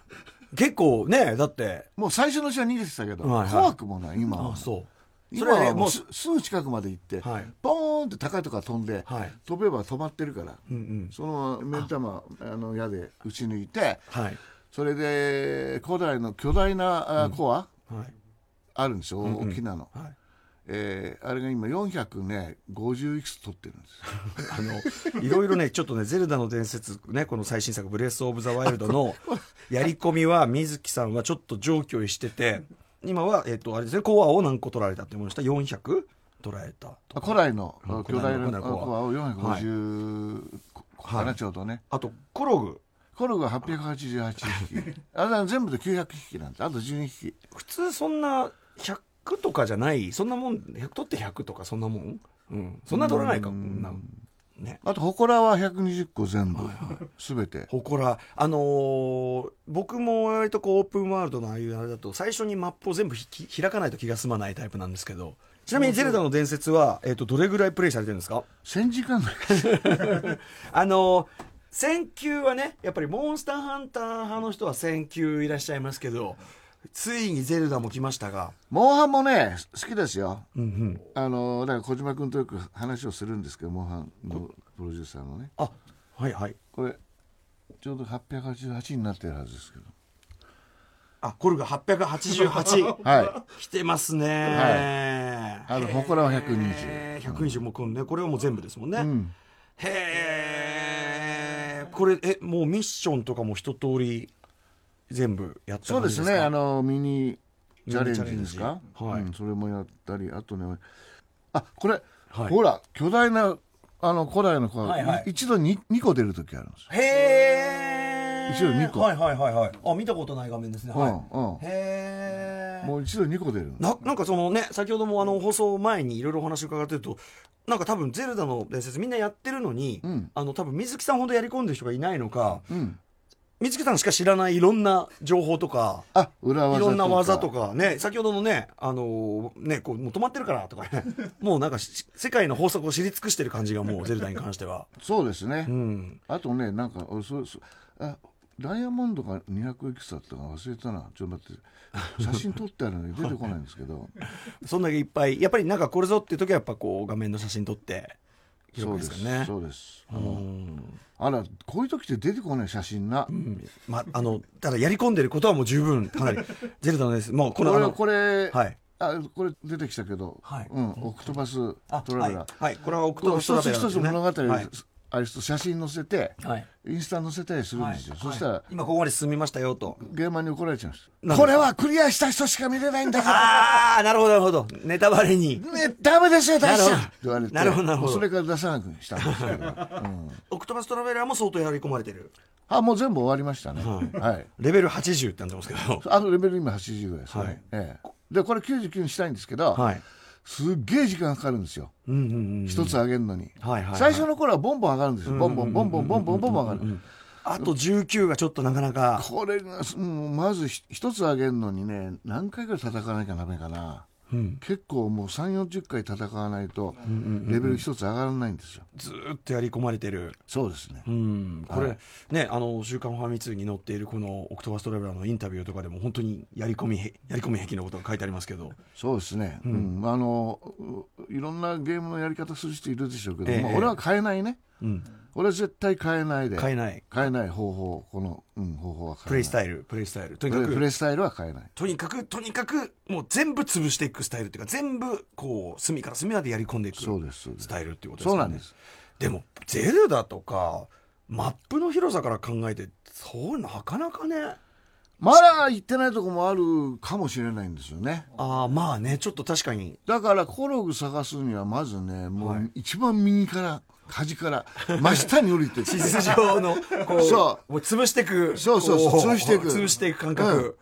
結構ねだって。もう最初のうちは逃げてたけど、怖くもない今は。あそうそれはねもうすぐ近くまで行って、はい、ポーンって高いとこ飛んで、はい、飛べば止まってるから、うんうん、その目ん玉あ。の矢で撃ち抜いて、はい、それで古代の巨大なコア、うん。はい、あるんですよ、うんうん、大きなの。はい。えー、あれが今400ね50いくつ取ってるんです。あのいろいろねちょっとね「ゼルダの伝説」ねこの最新作「ブレス・オブ・ザ・ワイルド 」のやり込みは水木さんはちょっと上級してて今は、えっ、ー、と、あれですね、コアを何個取られたって思いました ?400? 取られた。古来の巨大なコアを450かな、ちょうどね。あと、コログ。コログは888匹。あれ全部で900匹なんです。あと12匹。普通そんな100とかじゃない、そんなもん、100取って100とかそんなもんうん。そんな取らないか、こんな。ね、あと祠は120個全部、すべて。祠。あのー、僕も割とこうオープンワールドのああいうあれだと最初にマップを全部開かないと気が済まないタイプなんですけどちなみに「ゼルダの伝説は」えーと、どれぐらいプレイされてるんですか？1000時間 あのー1000級はねやっぱりモンスターハンター派の人は1000級いらっしゃいますけどついにゼルダも来ましたが。モンハンもね好きですよ、うんうん、あのだから小島君とよく話をするんですけどモンハンのプロデューサーのね。あはいはい。これちょうど888になってるはずですけど。あコルが888はい。来てますね。はい。あの祠は120 120もくんね。これはもう全部ですもんね、うん、へえこれえもうミッションとかも一通り全部やったそうですね。あのミニチャレンジ。ですか、はい、うん、それもやったりあとねあこれ、はい、ほら巨大なあの古代の子は、はいはい、一度に2個出る時あるんですへえ一度2個はいはいはいはい。あ見たことない画面ですね、はい、うん、へえもう一度2個出るななんかそのね先ほどもあの放送前にいろいろお話伺ってるとなんか多分「ゼルダの伝説」みんなやってるのに、うん、あの多分水木さんほどやり込んでる人がいないのか、うん、水木さんしか知らないいろんな情報とか、あ、裏技いろんな技とかね、先ほどのね、あのー、ね、こう、もう止まってるからとかね、もうなんか世界の法則を知り尽くしてる感じがもう ゼルダに関しては。そうですね。うん。あとね、なんか、そうそう、あ、ダイヤモンドが200いくつだったか忘れたな。ちょっと待って。写真撮ってあるのに出てこないんですけど。そんだけいっぱい、やっぱりなんかこれぞっていう時はやっぱこう画面の写真撮って、そうですね。そうです。あの、あら、こういう時って出てこない写真な。うん、まあ、あの、ただやり込んでることはもう十分、かなり、ゼルダのです。もうこれ、これ、はい。あ、これ出てきたけど、はい。うん、オクトパストラベラー。はい、これはオクトパストラベラー、一つ一つ物語、あれと写真載せて、はい、インスタ載せたりするんですよ、はい、そしたら、はい、今ここまで進みましたよと。現場に怒られちゃうんです。これはクリアした人しか見れないんだから。ああなるほどなるほど。ネタバレに。ねダメですよ出しちゃって言われて。なるほどなるほど。それから出さなくしたんですけど、うん、オクトバストラベラーも相当やり込まれてる。あもう全部終わりましたね、はい、レベル80ってなってますけど。あのレベル今80ぐらいですね、はい。ええ、でこれ99にしたいんですけど、はいすっげえ時間かかるんですよ、うんうんうん、一つ上げるのに、はいはいはい、最初の頃はボンボン上がるんですよ、ボンボンボンボンボンボンボンボン上がる、あと19がちょっとなかなかこれが、うん、まず一つ上げるのにね何回ぐらい叩かなきゃダメかなうん、結構もう3 4 0回戦わないとレベル一つ上がらないんですよ、ずっとやり込まれてる。そうですね、うん、これ、はい、ねあの「週刊ファミ通」に載っているこのオクトバストラベラーのインタビューとかでも本当にやり込みやり込み壁のことが書いてありますけど。そうですね、うん、うん、あのいろんなゲームのやり方する人いるでしょうけど、えー、まあ、俺は変えないね、うん俺は絶対変えないで。変えない。変えない方法。この、うん、方法は変えない。プレイスタイル。プレイスタイル。とにかくプレイスタイルは変えない。とにかくとにかくもう全部潰していくスタイルっていうか全部こう隅から隅までやり込んでいくそうですスタイルっていうことですね。そうなんです。でもゼルダとかマップの広さから考えてそうなかなかね。まだ行ってないとこもあるかもしれないんですよね。ああ、まあね、ちょっと確かに。だから、コログ探すには、まずね、もう一番右から、端から真下に降りて。地図上のこうそう。もう潰していくそうそうそう。潰していく。潰していく感覚、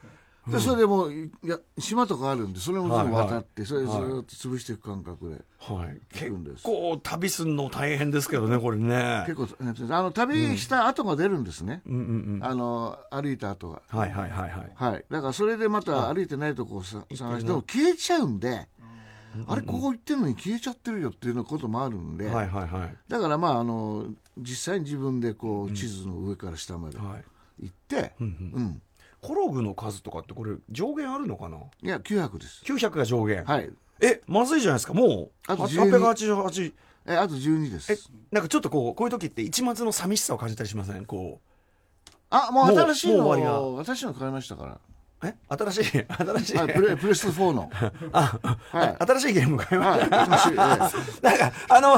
うん、でそれでもういや島とかあるんでそれも渡って、それずっと潰していく感覚ではい、結構旅すんの大変ですけどねこれね。結構あの旅した後が出るんですね、うん。うんうん、あの歩いた後が。はいはいはいはい、はい、だからそれでまた歩いてないとこを探しても消えちゃうんで、あれここ行ってるのに消えちゃってるよっていうのこともあるんで、はいはいはい、だからまああの実際に自分でこう地図の上から下まで行って、うん、うん、コログの数とかってこれ上限あるのかな？いや900です。900が上限。はい。えまずいじゃないですか？もうあと888えあと12です。えなんかちょっとこうこういう時って一末の寂しさを感じたりしません？こう。あもう新しいの私の買いましたからえ？新しい新しい、はい、プレプレステ4の。あ、はい、新しいゲーム買いました、はい、なんかあの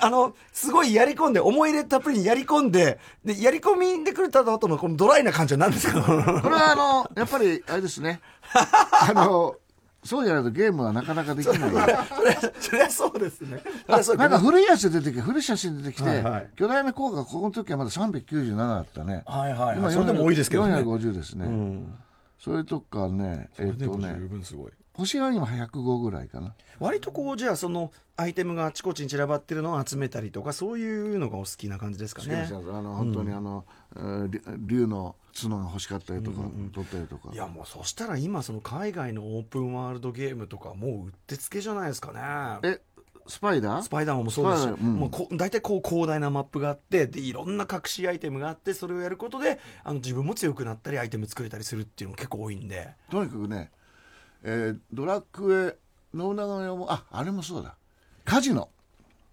あのすごいやり込んで思い入れたっぷりにやり込んででやり込みでくれた後のこのドライな感じは何ですか？これはあのやっぱりあれですね。あのそうじゃないとゲームはなかなかできない。そりゃそうですね。なんか古いやつ出てきて、古い写真出てきて、はいはい、巨大な効果、ここの時はまだ397だったね。はいはい、今それでも多いですけどね。450ですね。うんそれとかねえっ、ー、とね星が今105ぐらいかな。割とこうじゃあそのアイテムがあちこちに散らばってるのを集めたりとかそういうのがお好きな感じですかね。あの本当にあの、うん、竜の角が欲しかったりとか、うんうん、取ったりとかいやもうそしたら今その海外のオープンワールドゲームとかもううってつけじゃないですかね。えスパイダー？スパイダーもそうですし、うん、もうこ大体こう広大なマップがあってでいろんな隠しアイテムがあってそれをやることであの自分も強くなったりアイテム作れたりするっていうのも結構多いんで。とにかくね、えー、ドラクエ信長の野望ああれもそうだ。カジノ。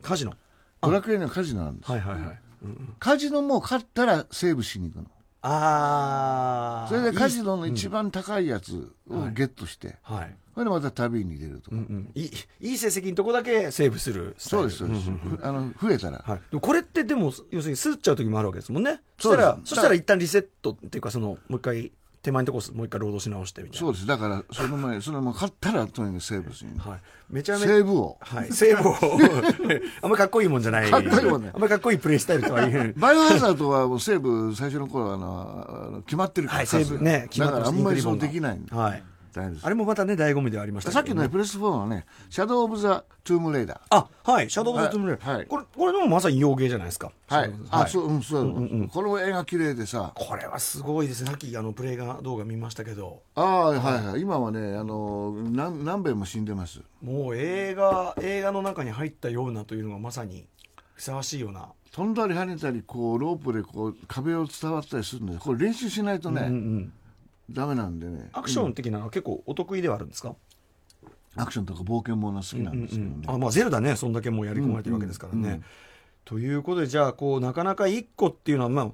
カジノ？ドラクエのカジノなんです。はいはいはい、うんうん、カジノも勝ったらセーブしに行くの。ああそれでカジノの一番高いやつをゲットして、はい、それでまた旅に出るとか、うんうん、いいいい成績のとこだけセーブするそうですそうです、あの増えたら、はい、これってでも要するにすっちゃう時もあるわけですもんね。そしたらそしたら一旦リセットっていうかそのもう一回手前のとこもう一回労働し直してみたいな。そうです。だからその前それも買ったらとにかくセーブする、はい、めちゃめちゃセーブを。はい。セーブを。あんまかっこいいもんじゃない。かっこいいもんね。あんまかっこいいプレイスタイルとは言えバイオハザードはもうセーブ最初の頃はあの決まってるから、はい、セーブね決まってだからあんまりそうできないはいあれもまたね醍醐味ではありました、さっきの、ね、プレステ4はね「シャドウ・オブ・ザ・トゥーム・レイダー」あはい「シャドウ・オブ・ザ・トゥーム・レイダー」はい、これこれでもまさに洋ゲーじゃないですか。はい、あそううんそう、うんうん、この絵が綺麗でさ。これはすごいですね。さっきあのプレイ画動画見ましたけど。ああはいはい。今はねあの何何遍も死んでます。もう映画映画の中に入ったようなというのがまさにふさわしいような。飛んだり跳ねたりこうロープでこう壁を伝わったりするんでこれ練習しないとね、うんうんダメなんでねアクション的なのは結構お得意ではあるんですか、アクションとか冒険もの好きなんですけどね、うんうん、あまあゼルダねそんだけもうやり込まれてるわけですからね、うんうん、ということでじゃあこうなかなか1個っていうのはまあ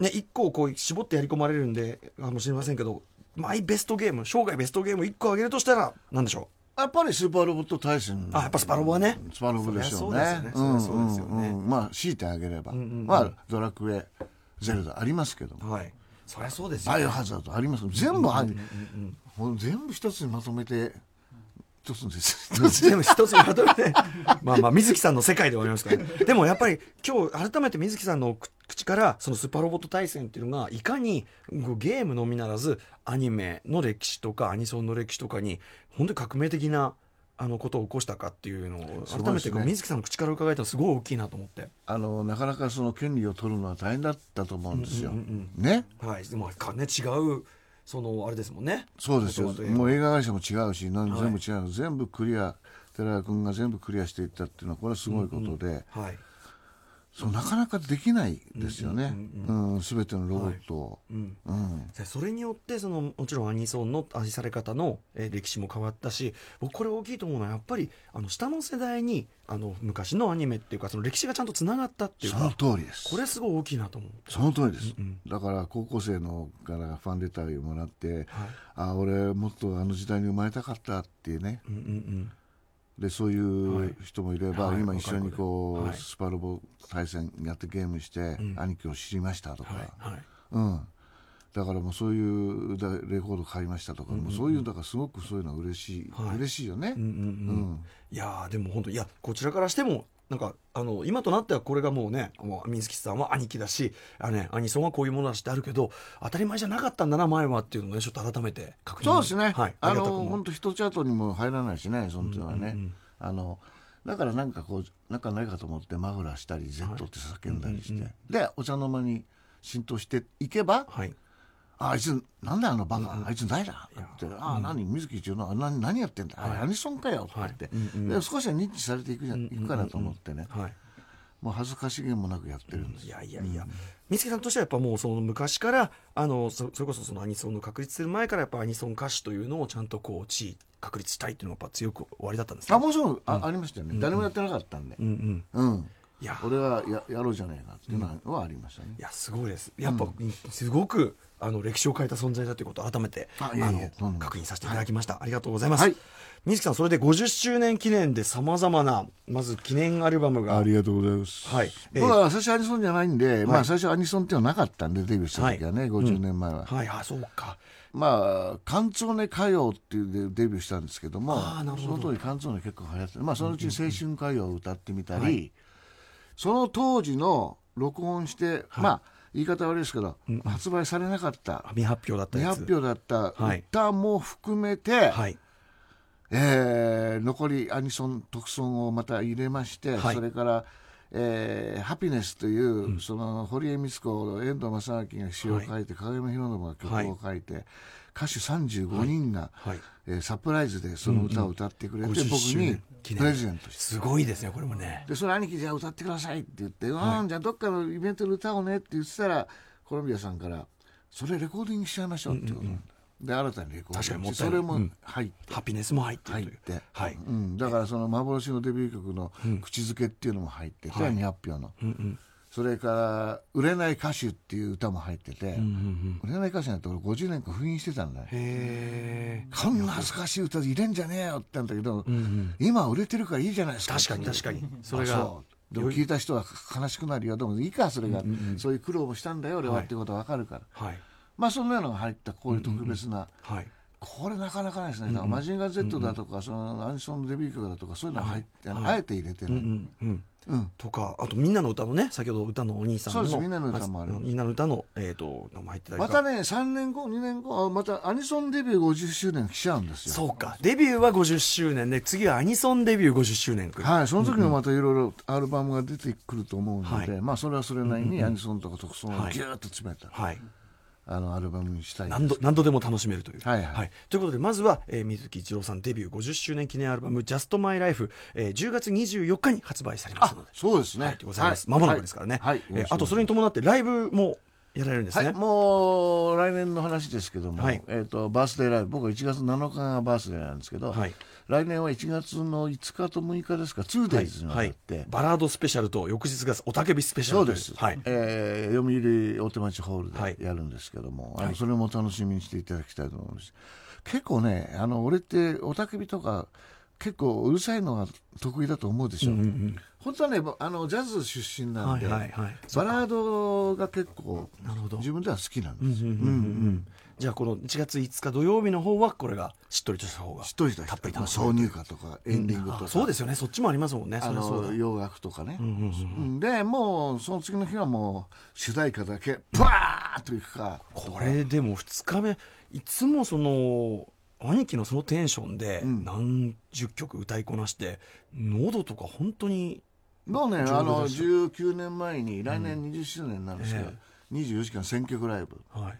ね1個をこう絞ってやり込まれるんでかもしれませんけどマイベストゲーム生涯ベストゲーム1個あげるとしたら何でしょう？やっぱりスーパーロボット対戦。あ、やっぱスパロボはね。スパロボでしょうね。そうですよね。まあ、強いてあげれば。まあ、ドラクエ、ゼルダありますけども。はい。そりゃそうですよ、バイオハザードあります。全部ある、もう全部一つにまとめて一つです。全部一つにまとめて。まあまあ水木さんの世界ではありますからね。でもやっぱり今日改めて水木さんの口からそのスーパーロボット対戦っていうのがいかにゲームのみならずアニメの歴史とかアニソンの歴史とかに本当に革命的なあのことを起こしたかっていうのを改めて水木さんの口から伺えたらすごい大きいなと思って。あのなかなかその権利を取るのは大変だったと思うんですよ、うんうんうん、ね？はい。でもかね違うそのあれですもんね。そうですよ。もう映画会社も違うし何全部違う、はい、全部クリア。寺谷君が全部クリアしていったっていうのはこれはすごいことで、うんうん、はいそうなかなかできないですよね、すべ、てのロボット。を、はい。うん。うん、それによってそのもちろんアニソンの愛され方の、えー、歴史も変わったし僕これ大きいと思うのはやっぱりあの下の世代にあの昔のアニメっていうかその歴史がちゃんとつながったっていうかその通りです。これすごい大きいなと思う。その通りです、うんうん、だから高校生のからファンレターをもらって、はい、あ俺もっとあの時代に生まれたかったっていうね、うんうんうんでそういう人もいれば、はい、今一緒にこう、はい、スパロボ対戦やってゲームして、うん、兄貴を知りましたとか、はい、うん、だからもうそういうレコード買いましたとか、うんうん、もうそういうだからすごくそういうのは嬉しい、はい、嬉しいよね。うんうんうん、いやでも本当いやこちらからしてもなんかあの今となってはこれがもうね水木さんは兄貴だしあ、ね、アニソンはこういうものだしってあるけど当たり前じゃなかったんだな前はっていうのをねちょっと改めて確認。そうですね、はい、あの本当ヒットチャートにも入らないしねそのはね、うんうん。うん、あのだからなんかこうなんかないかと思ってマフラーしたり Z って叫んだりして、はいうんうんうん、でお茶の間に浸透していけば、はい、あいつなんだあのバカ、うん、あいつ誰だって。ああ、何水木一郎の何何やってんだ、はい、アニソンかよって。言って、はいで少しは認知されていくじゃ、うん、いくかなと思ってね、はい、もう恥ずかしげもなくやってるんです、いやいやいや、水木さんとしてはやっぱもうその昔からあのそれこそそのアニソンの確立する前からやっぱアニソン歌手というのをちゃんとこう地位確立したいっていうのがやっぱ強く終わりだったんですかあもちろんあ,、ありましたよね、誰もやってなかったんで。うんうん、うん。いや。俺はややろうじゃないかっていうのはありましたね、いやすごいです。やっぱ、すごくあの歴史を変えた存在だということを改めてあの確認させていただきました、はい、ありがとうございます、はい、水木さんそれで50周年記念でさまざまなまず記念アルバムが。ありがとうございます。はい、えー、僕は最初アニソンじゃないんで、はい、まあ最初アニソンっていうのはなかったんでデビューした時はね、はい、50年前は、うん、はいあそうか。まあ、カンツォネ歌謡っていうでデビューしたんですけどもその当時カンツォネ結構流行ってまあ、そのうち青春歌謡を歌ってみたり、うんうん、その当時の録音して、まあ言い方悪いですけど、うん、発売されなかった。未発表だった未発表だった歌も含めて、はい、えー、残りアニソン特 son をまた入れまして、はい、それからえー、ハピネスという、うん、その堀江光子遠藤正明が詩を書いて、はい、影山博信が曲を書いて、はい、歌手35人が、はい、えー、サプライズでその歌を歌ってくれて、うんうん、僕にプレゼントして。すごいですねこれもね。でそれ兄貴じゃあ歌ってくださいって言って、はい、うんじゃあどっかのイベントで歌おうねって言ってたらコロンビアさんからそれレコーディングしちゃいましょうってこと。なんだ、うんうん。で新たにレコーディングそれも入って、ハピネスも入って入って、はい。うん、だからその幻のデビュー曲の口づけっていうのも入ってて、うん、200票の、うんうん、それから「売れない歌手」っていう歌も入ってて、売れない歌手なんて俺50年間封印してたんだよ。へこんな恥ずかしい歌入れんじゃねえよって言ったんだけど、今売れてるからいいじゃないですか。確かに確かに。それがでも聞いた人は悲しくなるよ。でもいいかそれが、そういう苦労もしたんだよ俺はっていうことが分かるから、はい、まあそんなのが入ったこういう特別な、これなかなかないですね、マジンガー Z だとか、そのアンソンのデビュー曲だとかそういうのが入って、はい、あえて入れてる、とかあとみんなの歌のね先ほど歌のお兄さんのそうです。みんなの歌もある。みんなの歌のえっ、ー、と名前入ってたまたね3年後2年後あまたアニソンデビュー50周年来ちゃうんですよ。そうか。デビューは50周年。で次はアニソンデビュー50周年はい。その時もまたいろいろアルバムが出てくると思うので、うんうん、まあそれはそれなりにアニソンとか特捜をギューッと詰めた、はい、はいあのアルバムにしたい何度何度でも楽しめるという。はい、はい。はい、ということでまずは、えー、水木一郎さんデビュー50周年記念アルバム「Just My Life」えー、10月24日に発売されますので。そうですね、はい、ございます、まもなくですからね、はい。えー、あとそれに伴ってライブもやられるんですね、はい、もう来年の話ですけども、はい、えーと、バースデーライブ。僕は1月7日がバースデーなんですけど、はい、来年は1月の5日と6日ですか 2days にわって、はい、バラードスペシャルと翌日がおたけびスペシャルそうです、はい。えー、読売大手町ホールでやるんですけども、はい、あのそれも楽しみにしていただきたいと思います、結構ねあの俺っておたけびとか結構うるさいのが得意だと思うでしょ、うんうんうん、本当はねあのジャズ出身なんで、はいはいはい、バラードが結構自分では好きなんです、うんうんうんうん、じゃあこの1月5日土曜日の方はこれがしっとりとした方がしっとりとたっぷり挿入歌とかエンディングとか、うん、そうですよね。そっちもありますもんね。あの洋楽とかね、うんうんうん、でもうその次の日はもう主題歌だけバーッといくか。これでも2日目いつもその兄貴のそのテンションで何十曲歌いこなして、うん、喉とか本当にもうねあの19年前に来年20周年なんですけど、うん、24時間選曲ライブ、はい。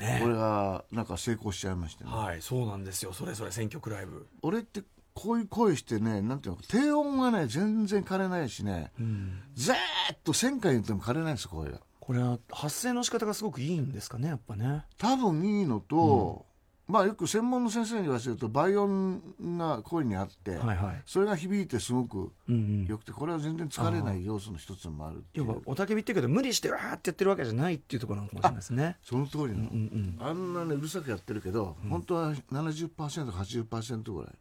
ね、これがなんか成功しちゃいましてね。はいそうなんですよ。それぞれ選曲ライブ。俺ってこういう声してねなんていうの低音がね全然枯れないしね、うん、ずーっと1000回言っても枯れないです声が。これは発声の仕方がすごくいいんですかねやっぱね。多分いいのと、まあ、よく専門の先生に言わせると倍音が声にあって、はいはい、それが響いてすごくよくて、これは全然疲れない要素の一つもある要はおたけびっていうけど無理してわーってやってるわけじゃないっていうところなのかもしれないですね。その通りの、うんうん、あんなねうるさくやってるけど、うん、本当は 70%80% ぐらい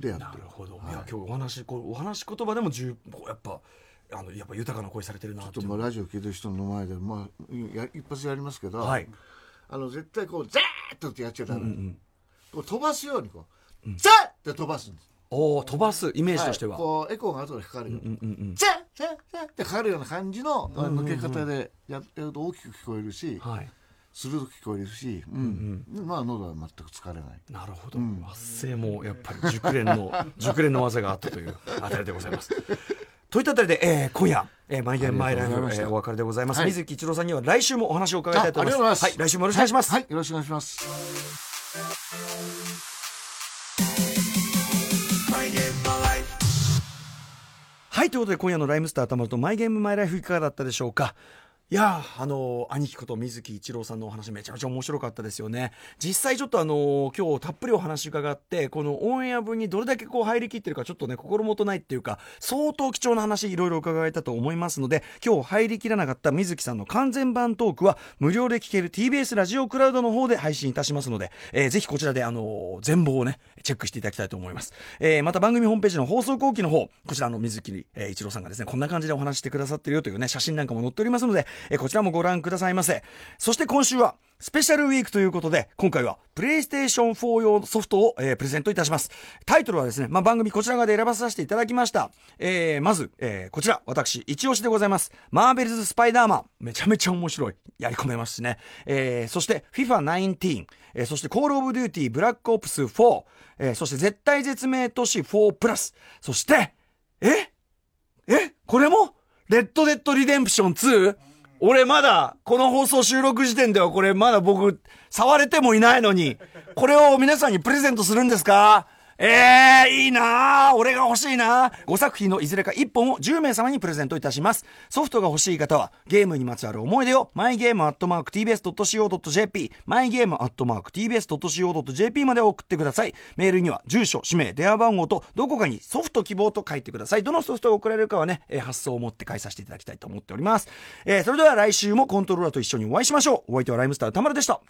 でやってる、なるほど、はい、いや今日お話こうお話言葉でも十やっぱあのやっぱ豊かな声されてるなちょっとまあラジオ聞いてる人の前で、まあ、や一発やりますけど、はいあの絶対こうザーッとってやっちゃダメ、うんうん、こう飛ばすようにこう、ザッって飛ばすんです。おお飛ばすイメージとしては、はい、こうエコーが後でかかるように、うんうんうん、ザッザッザッってかかるような感じの抜け方でやると大きく聞こえるし、はい。鋭く聞こえるし、うん。うん、まあ喉は全く疲れない。なるほど、うん、発声もやっぱり熟練の熟練の技があったというあたりでございますといったあたりで、えー、今夜、えー、マイゲームマイライフ、えー、お別れでございます、はい、水木一郎さんには来週もお話を伺いたいと思います。はい、来週もよろしくお願いします、はい、はい、よろしくお願いします。はいということで今夜の「ライムスターたまるとマイゲームマイライフ」いかがだったでしょうか？いやあの兄貴こと水木一郎さんのお話めちゃめちゃ面白かったですよね。実際ちょっとあの今日たっぷりお話伺ってこのオンエア分にどれだけこう入りきってるかちょっとね心もとないっていうか相当貴重な話いろいろ伺えたと思いますので今日入りきらなかった水木さんの完全版トークは無料で聞ける TBS ラジオクラウドの方で配信いたしますので、えー、ぜひこちらであの全貌をねチェックしていただきたいと思います、えー、また番組ホームページの放送後期の方こちらの水木、えー、一郎さんがですねこんな感じでお話してくださってるよというね写真なんかも載っておりますので、え、こちらもご覧くださいませ。そして今週は、スペシャルウィークということで、今回は、プレイステーション4用ソフトを、えー、プレゼントいたします。タイトルはですね、まあ、番組こちら側で選ばさせていただきました。えー、まず、えー、こちら、私、一押しでございます。マーベルズ・スパイダーマン。めちゃめちゃ面白い。やり込めますしね。えー、そして、FIFA19。えー、そして、コール・オブ・デューティー・ブラック・オプス4。えー、そして、絶対絶命都市4プラス。そして、え？え？これも？レッド・デッド・リデンプション 2? 俺まだ、この放送収録時点ではこれまだ僕、触れてもいないのに、これを皆さんにプレゼントするんですか？ええー、いいな俺が欲しいな5作品のいずれか1本を10名様にプレゼントいたします。ソフトが欲しい方は、ゲームにまつわる思い出を、マイゲームアットマーク tbs.co.jp、マイゲームアットマーク tbs.co.jp まで送ってください。メールには、住所、氏名、電話番号と、どこかにソフト希望と書いてください。どのソフトが送られるかはね、えー、発送をもって代えさせていただきたいと思っております。えー、それでは来週もコントローラーと一緒にお会いしましょう。お相手はライムスター田丸でした。